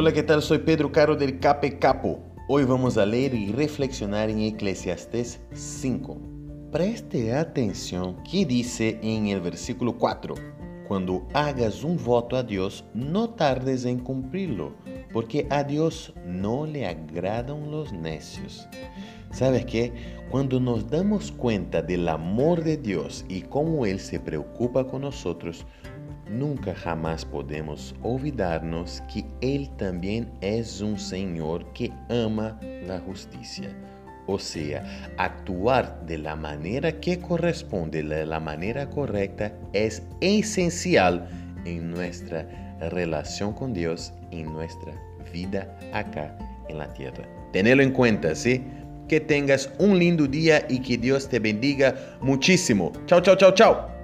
Hola, ¿qué tal? Soy Pedro Caro del Cape Capo. Hoy vamos a leer y reflexionar en Eclesiastes 5. Preste atención que dice en el versículo 4. Cuando hagas un voto a Dios, no tardes en cumplirlo, porque a Dios no le agradan los necios. ¿Sabes qué? Cuando nos damos cuenta del amor de Dios y cómo Él se preocupa con nosotros, nunca jamás podemos olvidarnos que Él también es un Señor que ama la justicia. O sea, actuar de la manera que corresponde, de la manera correcta, es esencial en nuestra relación con Dios, en nuestra vida acá en la tierra. Tenelo en cuenta, ¿sí? Que tengas un lindo día y que Dios te bendiga muchísimo. Chao, chao, chao, chao.